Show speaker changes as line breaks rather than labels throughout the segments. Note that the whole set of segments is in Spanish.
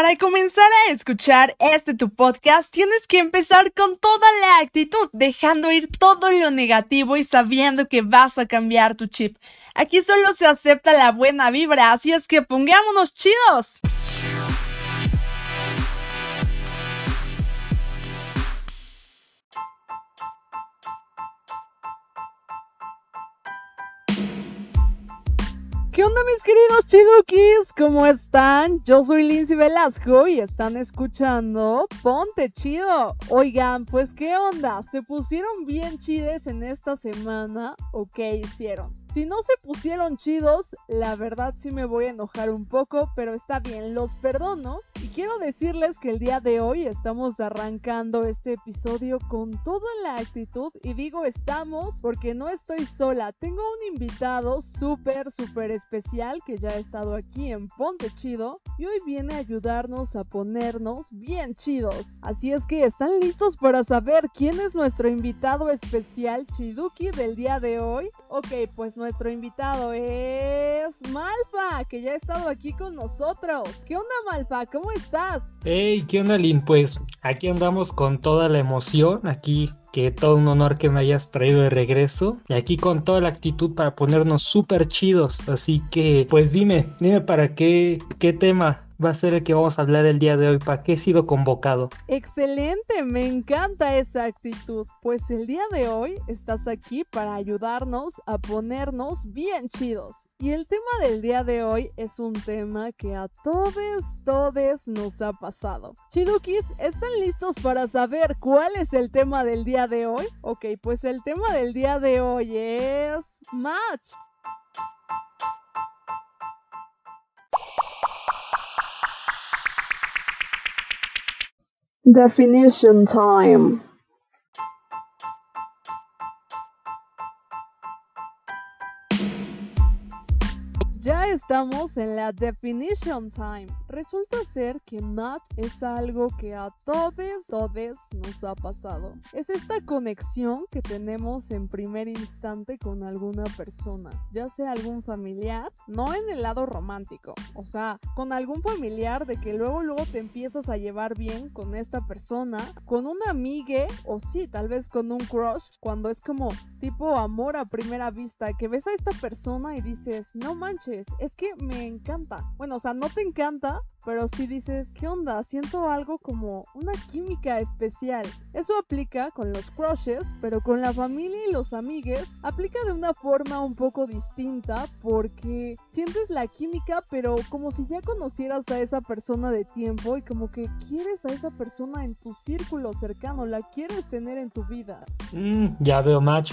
Para comenzar a escuchar este tu podcast, tienes que empezar con toda la actitud, dejando ir todo lo negativo y sabiendo que vas a cambiar tu chip. Aquí solo se acepta la buena vibra, así es que pongámonos chidos. ¿Qué onda mis queridos chidukis? ¿Cómo están? Yo soy Lindsay Velasco y están escuchando Ponte Chido. Oigan, pues ¿qué onda? ¿Se pusieron bien chides en esta semana o qué hicieron? Si no se pusieron chidos, la verdad sí me voy a enojar un poco, pero está bien, los perdono. Y quiero decirles que el día de hoy estamos arrancando este episodio con toda la actitud. Y digo estamos porque no estoy sola. Tengo un invitado súper, súper especial que ya ha estado aquí en Ponte Chido. Y hoy viene a ayudarnos a ponernos bien chidos. Así es que, ¿están listos para saber quién es nuestro invitado especial Chiduki del día de hoy? Ok, pues no nuestro invitado es Malfa, que ya ha estado aquí con nosotros. ¿Qué onda, Malfa? ¿Cómo estás?
Hey, ¿qué onda, Lin? Pues aquí andamos con toda la emoción, aquí que todo un honor que me hayas traído de regreso y aquí con toda la actitud para ponernos súper chidos. Así que, pues dime, dime para qué, qué tema va a ser el que vamos a hablar el día de hoy. ¿Para qué he sido convocado?
Excelente, me encanta esa actitud. Pues el día de hoy estás aquí para ayudarnos a ponernos bien chidos. Y el tema del día de hoy es un tema que a todos, todos nos ha pasado. Chidukis, ¿están listos para saber cuál es el tema del día de hoy? Ok, pues el tema del día de hoy es match. Definition time. Estamos en la definition time. Resulta ser que match es algo que a todos, todos nos ha pasado. Es esta conexión que tenemos en primer instante con alguna persona, ya sea algún familiar, no en el lado romántico, o sea, con algún familiar de que luego luego te empiezas a llevar bien con esta persona, con una amiga o sí, tal vez con un crush, cuando es como tipo amor a primera vista, que ves a esta persona y dices, no manches, es que me encanta. Bueno, o sea, no te encanta, pero si dices, ¿qué onda? Siento algo como una química especial. Eso aplica con los crushes, pero con la familia y los amigues aplica de una forma un poco distinta porque sientes la química, pero como si ya conocieras a esa persona de tiempo y como que quieres a esa persona en tu círculo cercano, la quieres tener en tu vida.
Mm, ya veo match.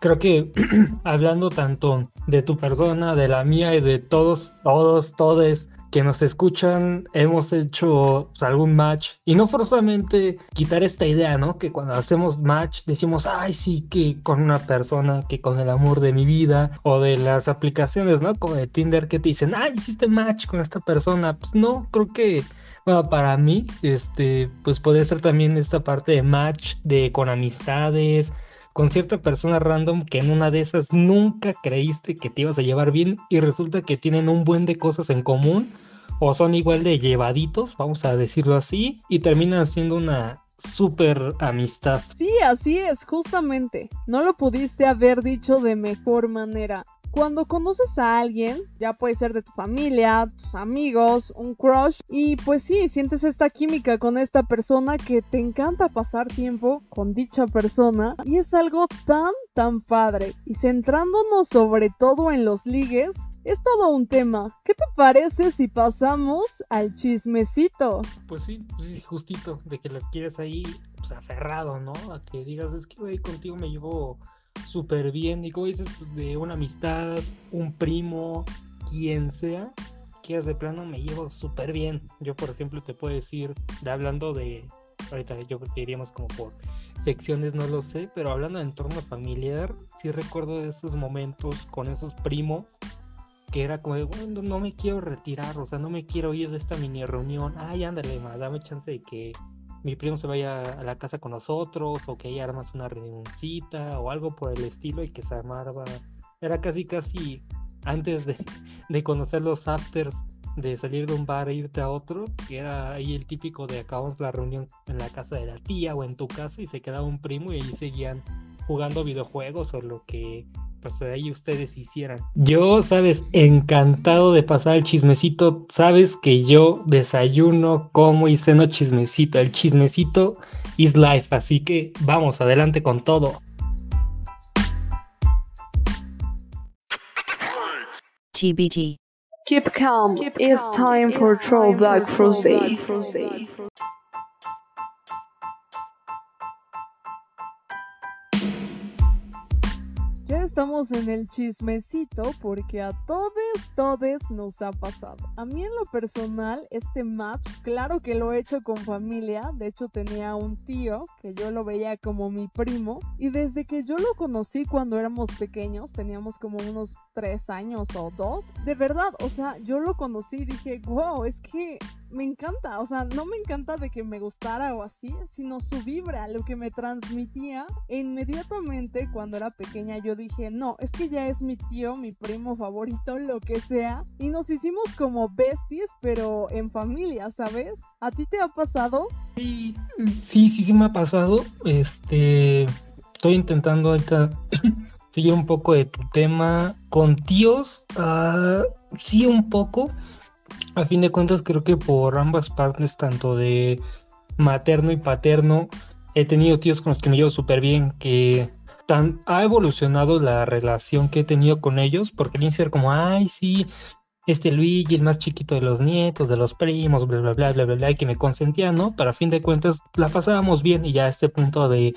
Creo que hablando tanto de tu persona, de la mía y de todos, todos, todes que nos escuchan, hemos hecho pues, algún match y no forzosamente quitar esta idea, ¿no? Que cuando hacemos match decimos, ay, sí, que con una persona, que con el amor de mi vida o de las aplicaciones, ¿no? Como de Tinder que te dicen, ay, hiciste match con esta persona. Pues no, creo que bueno, para mí, este, pues puede ser también esta parte de match de con amistades, con cierta persona random que en una de esas nunca creíste que te ibas a llevar bien y resulta que tienen un buen de cosas en común o son igual de llevaditos, vamos a decirlo así, y terminan siendo una super amistad.
Sí, así es, justamente. No lo pudiste haber dicho de mejor manera. Cuando conoces a alguien, ya puede ser de tu familia, tus amigos, un crush, y pues sí, sientes esta química con esta persona que te encanta pasar tiempo con dicha persona, y es algo tan, tan padre. Y centrándonos sobre todo en los ligues, es todo un tema. ¿Qué te parece si pasamos al chismecito?
Pues sí, justito, de que lo quieres ahí pues, aferrado, ¿no? A que digas, es que güey, contigo me llevo súper bien. Y como dices, pues, de una amistad, un primo, quien sea, que de plano me llevo súper bien. Yo, por ejemplo, te puedo decir, de, hablando de, ahorita yo creo que iríamos como por secciones, no lo sé, pero hablando de entorno familiar, sí recuerdo esos momentos con esos primos que era como de, bueno, no me quiero retirar, o sea, no me quiero ir de esta mini reunión. Ay, ándale, dame chance de que mi primo se vaya a la casa con nosotros o que ahí armas una reunioncita o algo por el estilo y que se armaba. Era casi, casi antes de, de conocer los afters de salir de un bar e irte a otro, que era ahí el típico de acabamos la reunión en la casa de la tía o en tu casa y se quedaba un primo y ahí seguían jugando videojuegos o lo que pues ahí ustedes hicieran. Yo, sabes, encantado de pasar el chismecito. Sabes que yo desayuno, como y ceno chismecito. El chismecito is life, así que vamos adelante con todo.
TBT. Keep calm. It's time for Throwback Thursday. Estamos en el chismecito porque a todos, todes nos ha pasado. A mí en lo personal, este match, claro que lo he hecho con familia. De hecho, tenía un tío que yo lo veía como mi primo. Y desde que yo lo conocí cuando éramos pequeños, teníamos como unos tres años o dos. De verdad, o sea, yo lo conocí y dije, wow, es que me encanta, o sea, no me encanta de que me gustara o así, sino su vibra, lo que me transmitía. E inmediatamente cuando era pequeña yo dije, no, es que ya es mi tío, mi primo favorito, lo que sea. Y nos hicimos como besties, pero en familia, ¿sabes? ¿A ti te ha pasado?
Sí, sí, sí, sí me ha pasado. Este, estoy intentando ahorita un poco de tu tema con tíos. Uh, sí, un poco a fin de cuentas creo que por ambas partes, tanto de materno y paterno, he tenido tíos con los que me llevo súper bien, que tan, ha evolucionado la relación que he tenido con ellos, porque el ser como, ay, sí, este Luigi, el más chiquito de los nietos, de los primos, bla, bla, bla, bla, bla, bla, y que me consentía, ¿no? Pero a fin de cuentas la pasábamos bien y ya a este punto de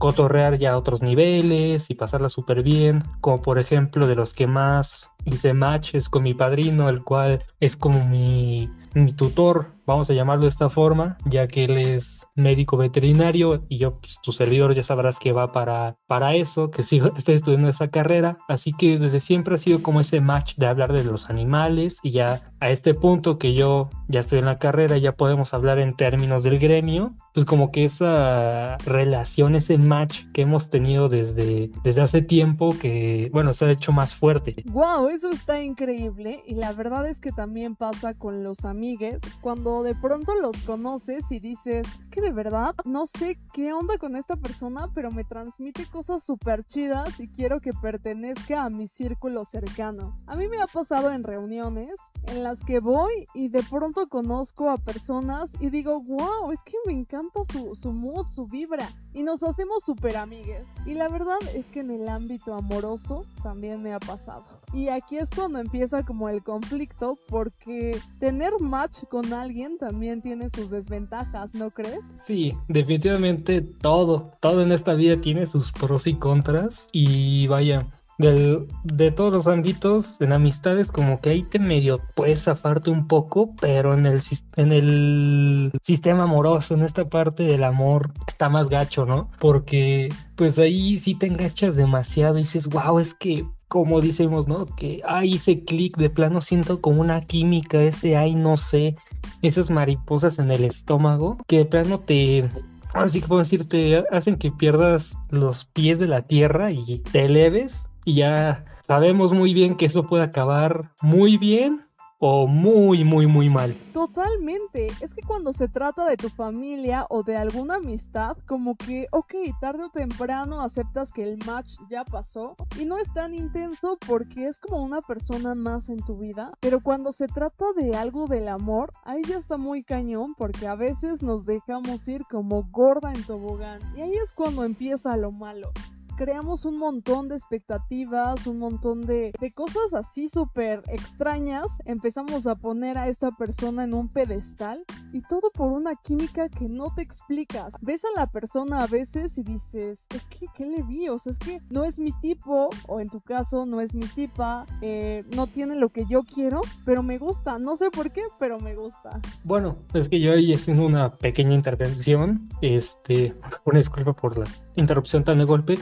cotorrear ya a otros niveles y pasarla súper bien, como por ejemplo de los que más hice matches con mi padrino, el cual es como mi, mi tutor, vamos a llamarlo de esta forma, ya que él es médico veterinario y yo, pues, tu servidor, ya sabrás que va para, para eso, que sigo, estoy estudiando esa carrera. Así que desde siempre ha sido como ese match de hablar de los animales y ya a este punto que yo ya estoy en la carrera, ya podemos hablar en términos del gremio, pues como que esa relación, ese match que hemos tenido desde, desde hace tiempo que, bueno, se ha hecho más fuerte.
¡Wow! Eso está increíble y la verdad es que también pasa con los amigues cuando de pronto los conoces y dices, es que de verdad no sé qué onda con esta persona, pero me transmite cosas súper chidas y quiero que pertenezca a mi círculo cercano. A mí me ha pasado en reuniones en las que voy y de pronto conozco a personas y digo, wow, es que me encanta su, su mood, su vibra y nos hacemos súper amigues. Y la verdad es que en el ámbito amoroso también me ha pasado. Y aquí es cuando empieza como el conflicto porque tener match con alguien también tiene sus desventajas, ¿no crees?
Sí, definitivamente todo, todo en esta vida tiene sus pros y contras y vaya, de todos los ámbitos, en amistades, como que ahí te medio puedes zafarte un poco, pero en el, en el sistema amoroso, en esta parte del amor, está más gacho, ¿no? Porque pues ahí sí te engachas demasiado y dices, wow, es que como decimos, ¿no? Que hay ese clic de plano siento como una química, ese ay no sé, esas mariposas en el estómago, que de plano te, así que puedo decirte, hacen que pierdas los pies de la tierra y te eleves y ya sabemos muy bien que eso puede acabar muy bien o muy, muy, muy mal.
Totalmente. Es que cuando se trata de tu familia o de alguna amistad, como que, ok, tarde o temprano aceptas que el match ya pasó y no es tan intenso porque es como una persona más en tu vida. Pero cuando se trata de algo del amor, ahí ya está muy cañón porque a veces nos dejamos ir como gorda en tobogán. Y ahí es cuando empieza lo malo creamos un montón de expectativas, un montón de, cosas así súper extrañas. Empezamos a poner a esta persona en un pedestal y todo por una química que no te explicas. Ves a la persona a veces y dices, es que, ¿qué le vi? O sea, es que no es mi tipo, o en tu caso, no es mi tipa, eh, no tiene lo que yo quiero, pero me gusta. No sé por qué, pero me gusta.
Bueno, es que yo ahí haciendo una pequeña intervención, este, una disculpa por la interrupción tan de golpe.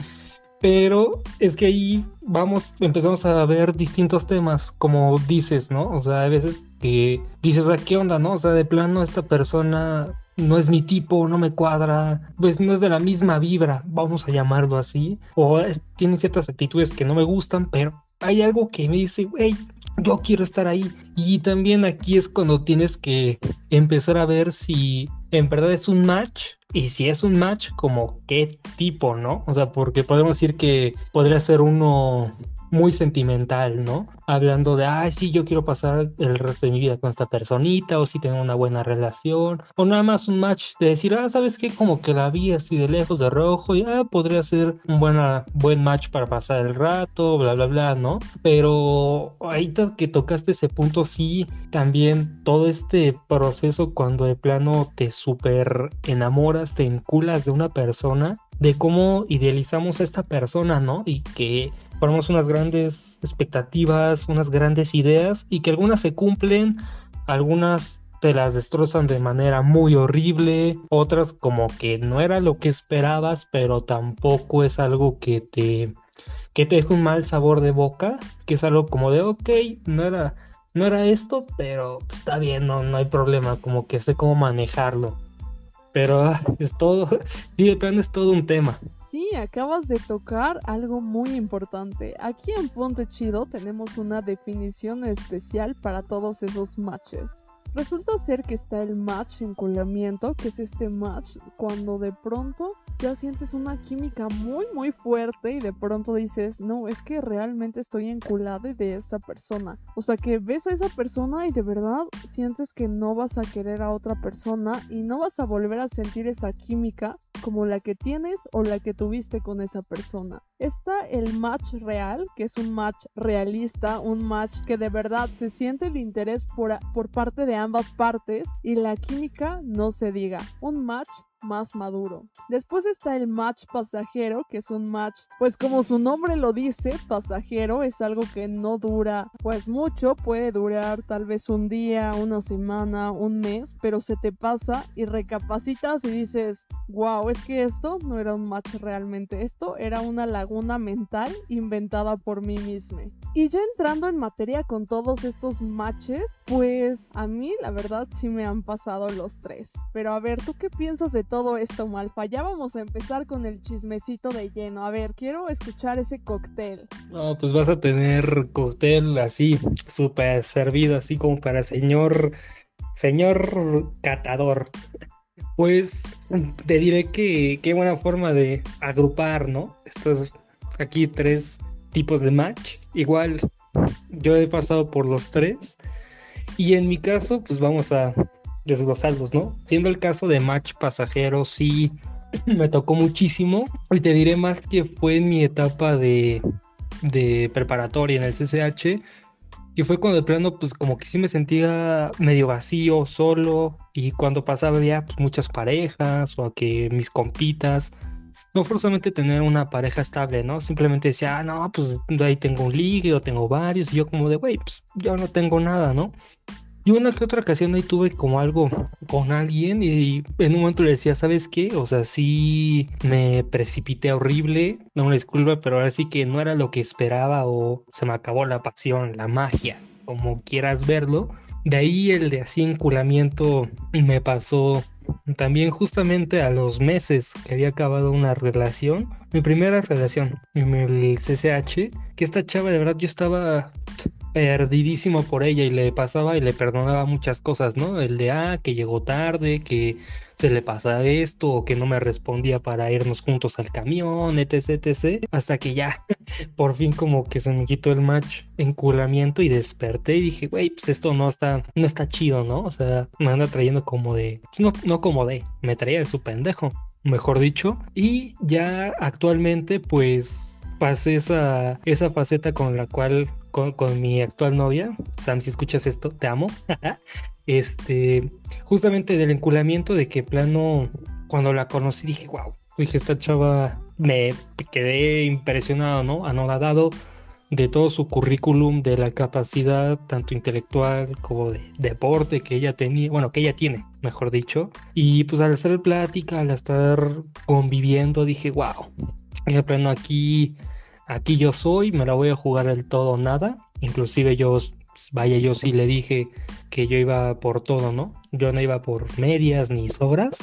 Pero es que ahí vamos, empezamos a ver distintos temas, como dices, ¿no? O sea, hay veces que dices, ¿a qué onda, no? O sea, de plano esta persona no es mi tipo, no me cuadra, pues no es de la misma vibra, vamos a llamarlo así, o tiene ciertas actitudes que no me gustan, pero hay algo que me dice, güey, yo quiero estar ahí. Y también aquí es cuando tienes que empezar a ver si en verdad es un match y si es un match, como qué tipo, ¿no? O sea, porque podemos decir que podría ser uno muy sentimental, ¿no? Hablando de, ay, sí, yo quiero pasar el resto de mi vida con esta personita, o si tengo una buena relación, o nada más un match de decir, ah, ¿sabes qué? Como que la vi así de lejos, de rojo, y ah, podría ser un buena, buen match para pasar el rato, bla, bla, bla, ¿no? Pero ahorita que tocaste ese punto, sí, también todo este proceso cuando de plano te super enamoras, te enculas de una persona, de cómo idealizamos a esta persona, ¿no? Y que ponemos unas grandes expectativas, unas grandes ideas y que algunas se cumplen, algunas te las destrozan de manera muy horrible, otras como que no era lo que esperabas, pero tampoco es algo que te que te deje un mal sabor de boca, que es algo como de ok, no era no era esto, pero está bien, no, no hay problema, como que sé cómo manejarlo. Pero ah, es todo, y de plano es todo un tema.
Sí, acabas de tocar algo muy importante. Aquí en Punto Chido tenemos una definición especial para todos esos matches. Resulta ser que está el match enculamiento, que es este match cuando de pronto ya sientes una química muy muy fuerte y de pronto dices, no, es que realmente estoy enculada de esta persona. O sea que ves a esa persona y de verdad sientes que no vas a querer a otra persona y no vas a volver a sentir esa química como la que tienes o la que tuviste con esa persona. Está el match real, que es un match realista, un match que de verdad se siente el interés por, por parte de ambas partes y la química no se diga. Un match más maduro. Después está el match pasajero, que es un match, pues como su nombre lo dice, pasajero es algo que no dura pues mucho, puede durar tal vez un día, una semana, un mes, pero se te pasa y recapacitas y dices, wow, es que esto no era un match realmente, esto era una laguna mental inventada por mí misma. Y ya entrando en materia con todos estos matches, pues a mí la verdad sí me han pasado los tres. Pero a ver, ¿tú qué piensas de todo esto, Malfa? Ya vamos a empezar con el chismecito de lleno. A ver, quiero escuchar ese cóctel.
No, pues vas a tener cóctel así, súper servido, así como para señor, señor catador. Pues te diré que qué buena forma de agrupar, ¿no? Estos aquí tres tipos de match. Igual yo he pasado por los tres. Y en mi caso, pues vamos a desglosarlos, ¿no? Siendo el caso de match pasajero, sí me tocó muchísimo. Y te diré más que fue en mi etapa de, de preparatoria en el CCH. Y fue cuando de plano, pues como que sí me sentía medio vacío, solo. Y cuando pasaba ya pues, muchas parejas o a que mis compitas no forzosamente tener una pareja estable, ¿no? Simplemente decía, ah, no, pues ahí tengo un ligue o tengo varios, y yo como de, güey, pues yo no tengo nada, ¿no? Y una que otra ocasión ahí tuve como algo con alguien y en un momento le decía, ¿sabes qué? O sea, sí me precipité horrible, no me disculpa, pero ahora sí que no era lo que esperaba o se me acabó la pasión, la magia, como quieras verlo. De ahí el de así enculamiento me pasó también justamente a los meses que había acabado una relación, mi primera relación en el CCH, que esta chava de verdad yo estaba perdidísimo por ella y le pasaba y le perdonaba muchas cosas, ¿no? El de, ah, que llegó tarde, que se le pasa esto, o que no me respondía para irnos juntos al camión, etc, etc. Hasta que ya, por fin como que se me quitó el match enculamiento y desperté y dije, güey, pues esto no está, no está chido, ¿no? O sea, me anda trayendo como de, no, no como de, me traía de su pendejo, mejor dicho. Y ya actualmente, pues pasé esa, esa faceta con la cual con, mi actual novia, Sam, si escuchas esto, te amo. este, justamente del enculamiento de que plano, cuando la conocí dije, wow, dije, esta chava, me quedé impresionado, ¿no? Anodado de todo su currículum, de la capacidad tanto intelectual como de deporte que ella tenía, bueno, que ella tiene, mejor dicho. Y pues al hacer plática, al estar conviviendo, dije, wow, de plano aquí aquí yo soy, me la voy a jugar el todo nada. Inclusive yo, vaya, yo sí le dije que yo iba por todo, ¿no? Yo no iba por medias ni sobras.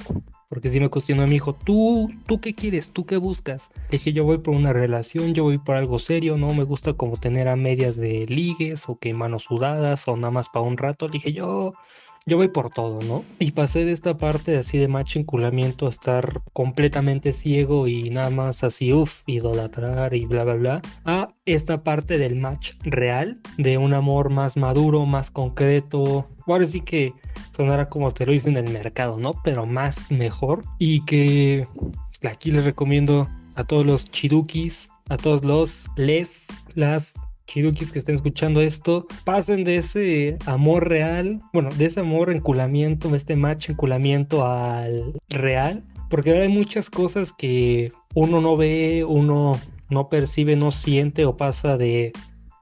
porque si me cuestionó mi hijo, ¿tú, ¿tú qué quieres? ¿Tú qué buscas? Le dije, yo voy por una relación, yo voy por algo serio, no me gusta como tener a medias de ligues o que manos sudadas o nada más para un rato. Le dije, yo, yo voy por todo, ¿no? Y pasé de esta parte así de macho enculamiento a estar completamente ciego y nada más así, uff, idolatrar y bla, bla, bla, a esta parte del match real, de un amor más maduro, más concreto. Ahora sí que sonará como te lo dicen en el mercado, ¿no? Pero más mejor. Y que aquí les recomiendo a todos los chidukis, a todos los les, las chidukis que estén escuchando esto, pasen de ese amor real, bueno, de ese amor enculamiento, este match enculamiento al real, porque hay muchas cosas que uno no ve, uno no percibe, no siente o pasa de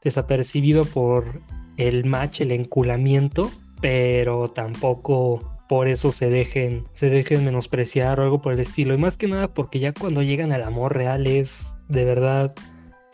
desapercibido por el match, el enculamiento, pero tampoco por eso se dejen, se dejen menospreciar o algo por el estilo. Y más que nada porque ya cuando llegan al amor real es de verdad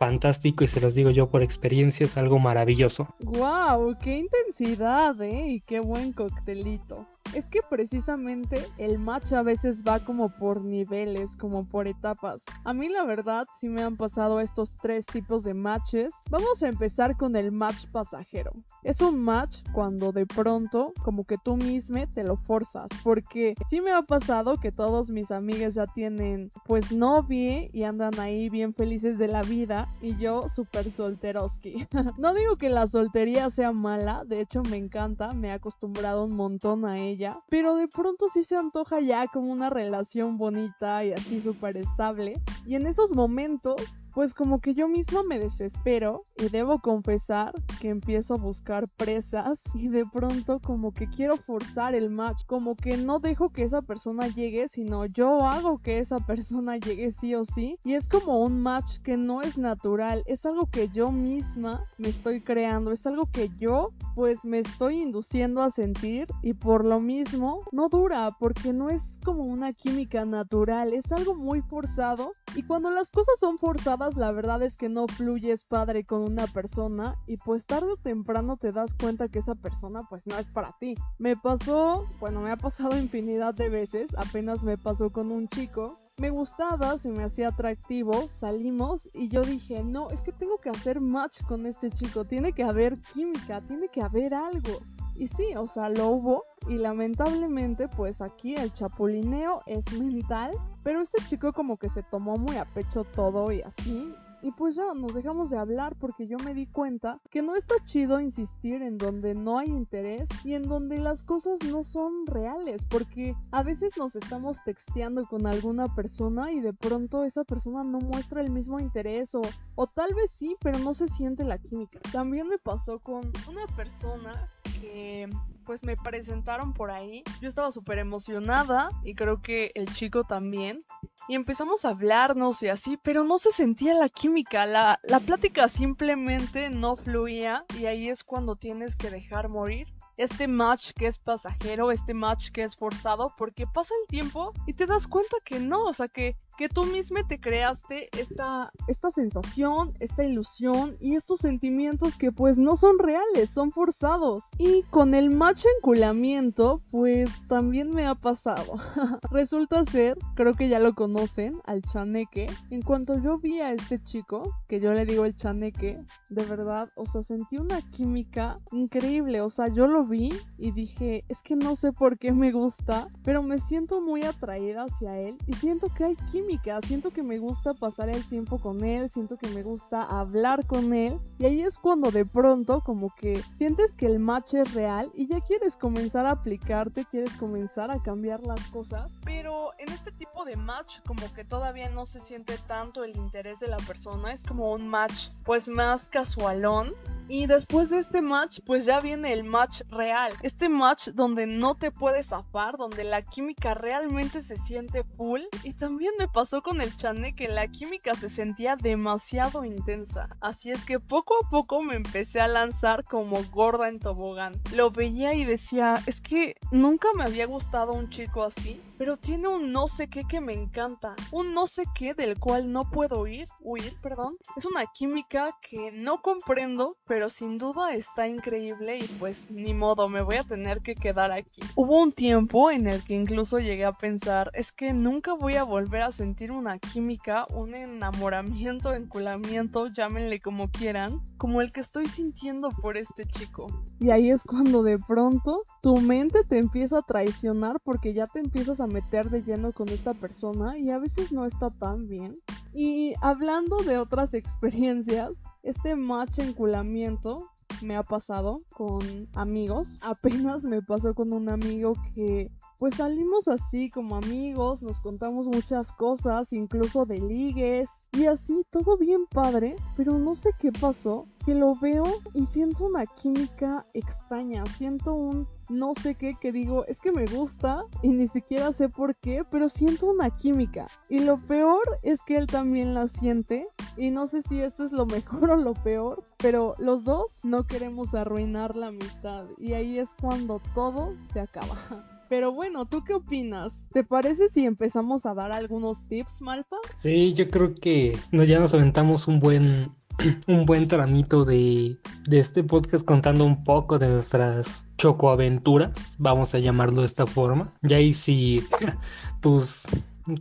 fantástico y se los digo yo por experiencia, es algo maravilloso.
¡Wow! ¡Qué intensidad, eh! Y qué buen coctelito. Es que precisamente el match a veces va como por niveles, como por etapas. A mí la verdad sí me han pasado estos tres tipos de matches. Vamos a empezar con el match pasajero. Es un match cuando de pronto como que tú mismo te lo forzas. Porque sí me ha pasado que todos mis amigas ya tienen pues novie y andan ahí bien felices de la vida y yo súper solteroski. no digo que la soltería sea mala, de hecho me encanta, me he acostumbrado un montón a ella pero de pronto sí se antoja ya como una relación bonita y así súper estable. Y en esos momentos pues como que yo misma me desespero y debo confesar que empiezo a buscar presas y de pronto como que quiero forzar el match, como que no dejo que esa persona llegue, sino yo hago que esa persona llegue sí o sí. Y es como un match que no es natural, es algo que yo misma me estoy creando, es algo que yo pues me estoy induciendo a sentir y por lo mismo no dura porque no es como una química natural, es algo muy forzado y cuando las cosas son forzadas la verdad es que no fluyes padre con una persona y pues tarde o temprano te das cuenta que esa persona pues no es para ti. Me pasó, bueno, me ha pasado infinidad de veces, apenas me pasó con un chico me gustaba, se me hacía atractivo, salimos y yo dije, no, es que tengo que hacer match con este chico, tiene que haber química, tiene que haber algo. Y sí, o sea, lo hubo y lamentablemente pues aquí el chapulineo es mental, pero este chico como que se tomó muy a pecho todo y así y pues ya nos dejamos de hablar porque yo me di cuenta que no está chido insistir en donde no hay interés y en donde las cosas no son reales. Porque a veces nos estamos texteando con alguna persona y de pronto esa persona no muestra el mismo interés o, o tal vez sí, pero no se siente la química. También me pasó con una persona que pues me presentaron por ahí. Yo estaba súper emocionada y creo que el chico también. Y empezamos a hablarnos y así, pero no se sentía la química, la, la plática simplemente no fluía y ahí es cuando tienes que dejar morir este match que es pasajero, este match que es forzado, porque pasa el tiempo y te das cuenta que no, o sea, que que tú mismo te creaste esta, esta sensación, esta ilusión y estos sentimientos que pues no son reales, son forzados. Y con el macho enculamiento pues también me ha pasado. Resulta ser, creo que ya lo conocen, al chaneque. En cuanto yo vi a este chico, que yo le digo el chaneque, de verdad, o sea, sentí una química increíble. O sea, yo lo vi y dije, es que no sé por qué me gusta, pero me siento muy atraída hacia él y siento que hay química siento que me gusta pasar el tiempo con él, siento que me gusta hablar con él. Y ahí es cuando de pronto como que sientes que el match es real y ya quieres comenzar a aplicarte, quieres comenzar a cambiar las cosas, pero en este tipo de match como que todavía no se siente tanto el interés de la persona, es como un match pues más casualón. Y después de este match, pues ya viene el match real. Este match donde no te puedes zafar, donde la química realmente se siente full. Y también me pasó con el Chane que la química se sentía demasiado intensa. Así es que poco a poco me empecé a lanzar como gorda en tobogán. Lo veía y decía, es que nunca me había gustado un chico así pero tiene un no sé qué que me encanta. Un no sé qué del cual no puedo huir, huir, perdón. Es una química que no comprendo, pero sin duda está increíble y pues ni modo, me voy a tener que quedar aquí. Hubo un tiempo en el que incluso llegué a pensar, es que nunca voy a volver a sentir una química, un enamoramiento, enculamiento, llámenle como quieran, como el que estoy sintiendo por este chico. Y ahí es cuando de pronto tu mente te empieza a traicionar porque ya te empiezas a meter de lleno con esta persona y a veces no está tan bien. Y hablando de otras experiencias, este match enculamiento me ha pasado con amigos. Apenas me pasó con un amigo que pues salimos así como amigos, nos contamos muchas cosas, incluso de ligues y así, todo bien padre, pero no sé qué pasó, que lo veo y siento una química extraña, siento un no sé qué que digo, es que me gusta y ni siquiera sé por qué, pero siento una química. Y lo peor es que él también la siente y no sé si esto es lo mejor o lo peor, pero los dos no queremos arruinar la amistad y ahí es cuando todo se acaba. Pero bueno, ¿tú qué opinas? ¿Te parece si empezamos a dar algunos tips, Malfa?
Sí, yo creo que ya nos aventamos un buen un buen tramito de, de este podcast contando un poco de nuestras chocoaventuras, vamos a llamarlo de esta forma. Y ahí si tus,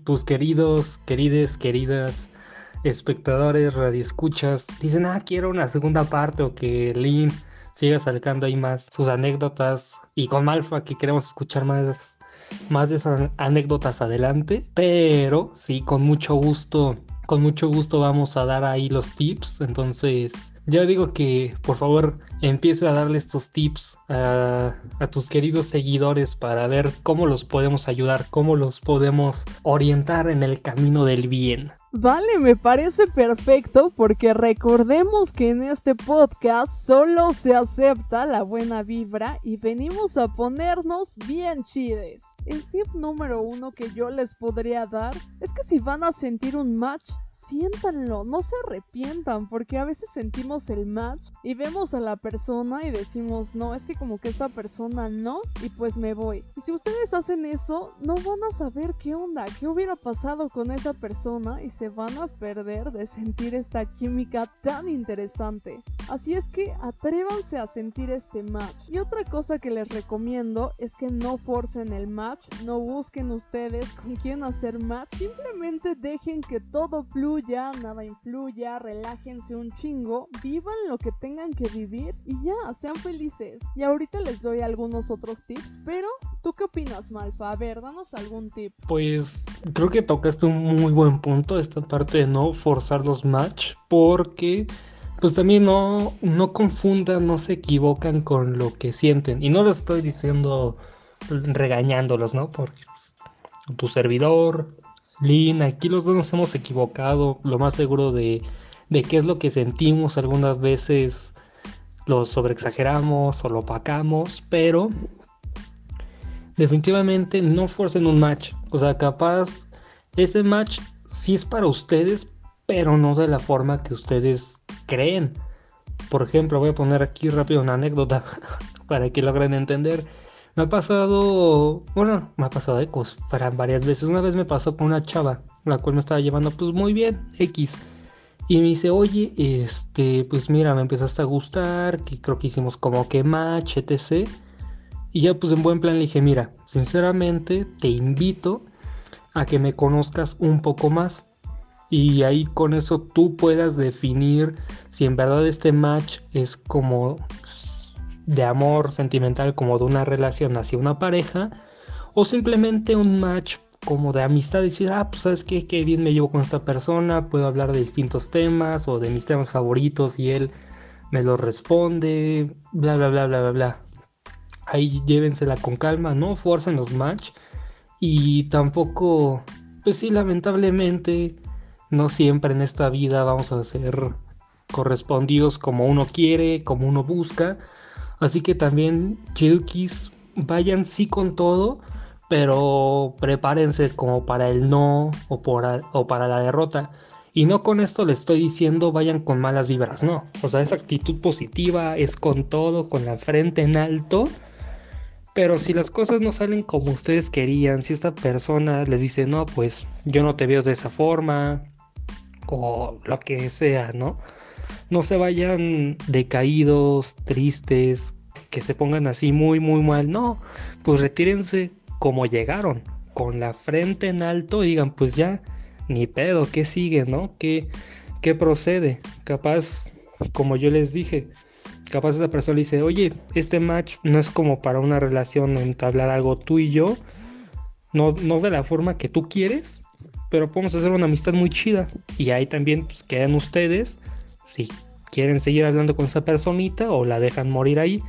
tus queridos, querides, queridas espectadores, radioescuchas, dicen, ah, quiero una segunda parte o que Lynn siga sacando ahí más sus anécdotas y con Malfa que queremos escuchar más, más de esas anécdotas adelante, pero sí, con mucho gusto con mucho gusto vamos a dar ahí los tips. Entonces, ya digo que por favor empiece a darle estos tips a, tus queridos seguidores para ver cómo los podemos ayudar, cómo los podemos orientar en el camino del bien.
Vale, me parece perfecto porque recordemos que en este podcast solo se acepta la buena vibra y venimos a ponernos bien chides. El tip número uno que yo les podría dar es que si van a sentir un match, siéntanlo, no se arrepientan, porque a veces sentimos el match y vemos a la persona y decimos, no, es que como que esta persona no, y pues me voy. Y si ustedes hacen eso, no van a saber qué onda, qué hubiera pasado con esa persona y se van a perder de sentir esta química tan interesante. Así es que atrévanse a sentir este match. Y otra cosa que les recomiendo es que no forcen el match, no busquen ustedes con quién hacer match, simplemente dejen que todo fluya nada influya, relájense un chingo, vivan lo que tengan que vivir y ya, sean felices. Y ahorita les doy algunos otros tips, pero ¿tú qué opinas, Malfa? A ver, danos algún tip.
Pues creo que tocaste un muy buen punto, esta parte de no forzar los match, porque pues también no, no confundan, no se equivocan con lo que sienten. Y no les estoy diciendo regañándolos, ¿no? Porque pues, tu servidor, Lin, aquí los dos nos hemos equivocado, lo más seguro de, de qué es lo que sentimos. Algunas veces lo sobreexageramos o lo opacamos, pero definitivamente no forcen un match. O sea, capaz ese match sí es para ustedes, pero no de la forma que ustedes creen. Por ejemplo, voy a poner aquí rápido una anécdota para que logren entender. Me ha pasado, bueno, me ha pasado ecos, para varias veces. Una vez me pasó con una chava, la cual me estaba llevando pues muy bien, X. Y me dice, oye, este, pues mira, me empezaste a gustar, que creo que hicimos como que match, etc. Y ya pues en buen plan le dije, mira, sinceramente te invito a que me conozcas un poco más. Y ahí con eso tú puedas definir si en verdad este match es como de amor sentimental como de una relación hacia una pareja o simplemente un match como de amistad, decir, ah, pues sabes qué, qué bien me llevo con esta persona, puedo hablar de distintos temas o de mis temas favoritos y él me los responde, bla, bla, bla, bla, bla, bla. Ahí llévensela con calma, no forcen los match y tampoco, pues sí, lamentablemente, no siempre en esta vida vamos a ser correspondidos como uno quiere, como uno busca Así que también, Chilkis, vayan sí con todo, pero prepárense como para el no o, o para la derrota. Y no con esto les estoy diciendo vayan con malas vibras, no. O sea, esa actitud positiva es con todo, con la frente en alto. Pero si las cosas no salen como ustedes querían, si esta persona les dice, no, pues yo no te veo de esa forma, o lo que sea, ¿no? No se vayan decaídos, tristes, que se pongan así muy, muy mal, no, pues retírense como llegaron, con la frente en alto y digan, pues ya, ni pedo, ¿qué sigue, no? ¿Qué, qué procede? Capaz, como yo les dije, capaz esa persona dice, oye, este match no es como para una relación entablar algo tú y yo, no, no de la forma que tú quieres, pero podemos hacer una amistad muy chida. Y ahí también pues, quedan ustedes, si quieren seguir hablando con esa personita o la dejan morir ahí,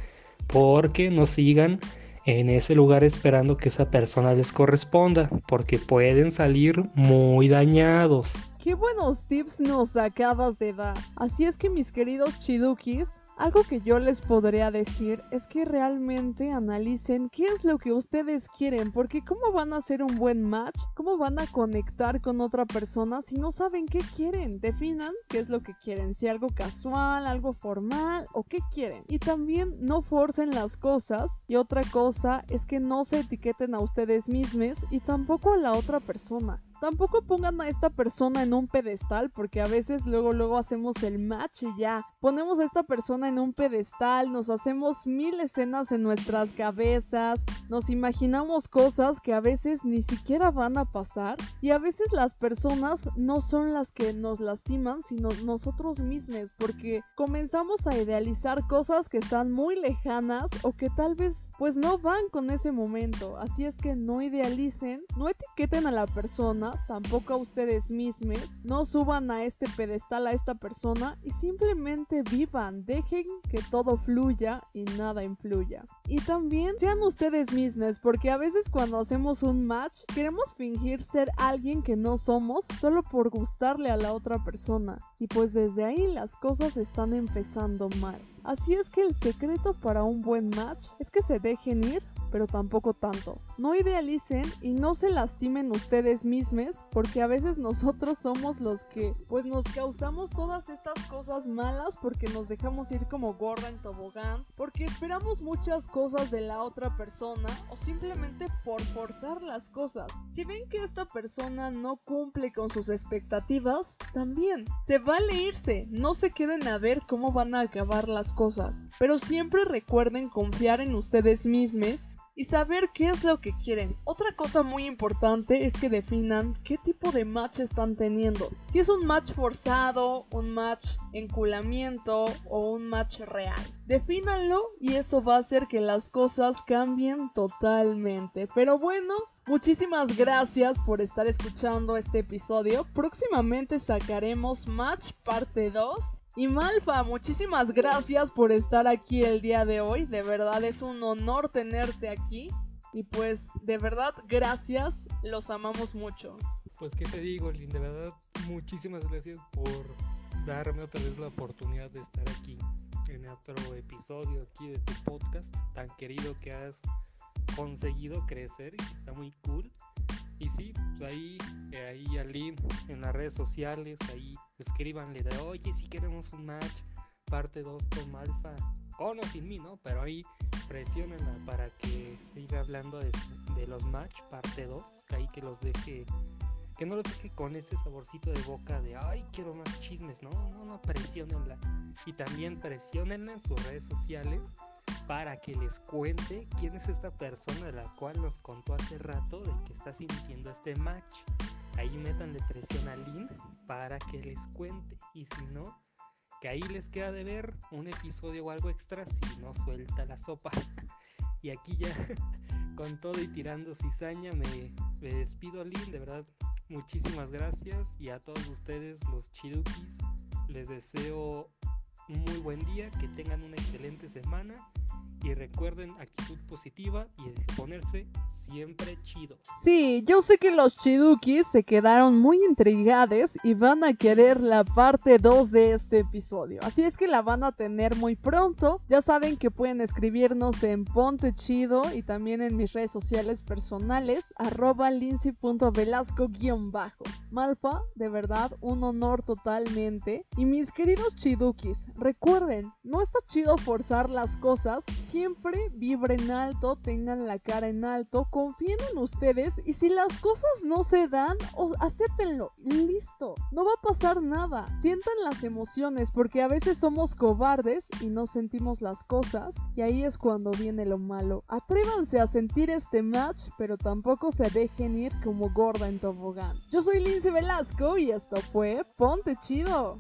porque no sigan en ese lugar esperando que esa persona les corresponda, porque pueden salir muy dañados.
Qué buenos tips nos acabas de dar. Así es que mis queridos chidukis, algo que yo les podría decir es que realmente analicen qué es lo que ustedes quieren, porque cómo van a hacer un buen match, cómo van a conectar con otra persona si no saben qué quieren. Definan qué es lo que quieren, si algo casual, algo formal o qué quieren. Y también no forcen las cosas. Y otra cosa es que no se etiqueten a ustedes mismos y tampoco a la otra persona. Tampoco pongan a esta persona en un pedestal porque a veces luego luego hacemos el match y ya. Ponemos a esta persona en un pedestal, nos hacemos mil escenas en nuestras cabezas, nos imaginamos cosas que a veces ni siquiera van a pasar y a veces las personas no son las que nos lastiman sino nosotros mismos porque comenzamos a idealizar cosas que están muy lejanas o que tal vez pues no van con ese momento. Así es que no idealicen, no etiqueten a la persona tampoco a ustedes mismos, no suban a este pedestal a esta persona y simplemente vivan, dejen que todo fluya y nada influya. Y también sean ustedes mismos, porque a veces cuando hacemos un match queremos fingir ser alguien que no somos solo por gustarle a la otra persona. Y pues desde ahí las cosas están empezando mal. Así es que el secreto para un buen match es que se dejen ir pero tampoco tanto. No idealicen y no se lastimen ustedes mismos porque a veces nosotros somos los que pues nos causamos todas estas cosas malas porque nos dejamos ir como gorda en tobogán, porque esperamos muchas cosas de la otra persona o simplemente por forzar las cosas. Si ven que esta persona no cumple con sus expectativas, también se vale irse, no se queden a ver cómo van a acabar las cosas, pero siempre recuerden confiar en ustedes mismos y saber qué es lo que quieren. Otra cosa muy importante es que definan qué tipo de match están teniendo. Si es un match forzado, un match enculamiento o un match real. Defínanlo y eso va a hacer que las cosas cambien totalmente. Pero bueno, Muchísimas gracias por estar escuchando este episodio. Próximamente sacaremos Match parte 2 y Malfa, muchísimas gracias por estar aquí el día de hoy. De verdad es un honor tenerte aquí. Y pues, de verdad, gracias. Los amamos mucho.
Pues, ¿qué te digo, Lin? De verdad, muchísimas gracias por darme otra vez la oportunidad de estar aquí en otro episodio aquí de tu podcast tan querido que has conseguido crecer y está muy cool. Y sí, pues ahí, ahí al en las redes sociales, ahí escríbanle de, oye, si queremos un match, parte 2 con Malfa, con o sin mí, ¿no? Pero ahí presionenla para que siga hablando de, los match, parte 2, ahí que los deje, que no los deje con ese saborcito de boca de, ay, quiero más chismes, no, no, no, presionenla. Y también presionenla en sus redes sociales para que les cuente quién es esta persona de la cual nos contó hace rato de que está sintiendo este match. Ahí metanle presión a Lynn para que les cuente. Y si no, que ahí les queda de ver un episodio o algo extra si no suelta la sopa. y aquí ya con todo y tirando cizaña me, me despido Lynn, de verdad muchísimas gracias y a todos ustedes los chidukis les deseo un muy buen día, que tengan una excelente semana y recuerden actitud positiva y exponerse siempre chido.
Sí, yo sé que los chidukis se quedaron muy intrigados y van a querer la parte 2 de este episodio. Así es que la van a tener muy pronto. Ya saben que pueden escribirnos en Ponte Chido y también en mis redes sociales personales, arroba lindsay.velasco-bajo. Malfa, de verdad, un honor totalmente. Y mis queridos chidukis, recuerden, no está chido forzar las cosas siempre vibren alto, tengan la cara en alto, confíen en ustedes y si las cosas no se dan, acéptenlo listo. No va a pasar nada. Sientan las emociones porque a veces somos cobardes y no sentimos las cosas y ahí es cuando viene lo malo. Atrévanse a sentir este match, pero tampoco se dejen ir como gorda en tobogán. Yo soy Lince Velasco y esto fue Ponte Chido.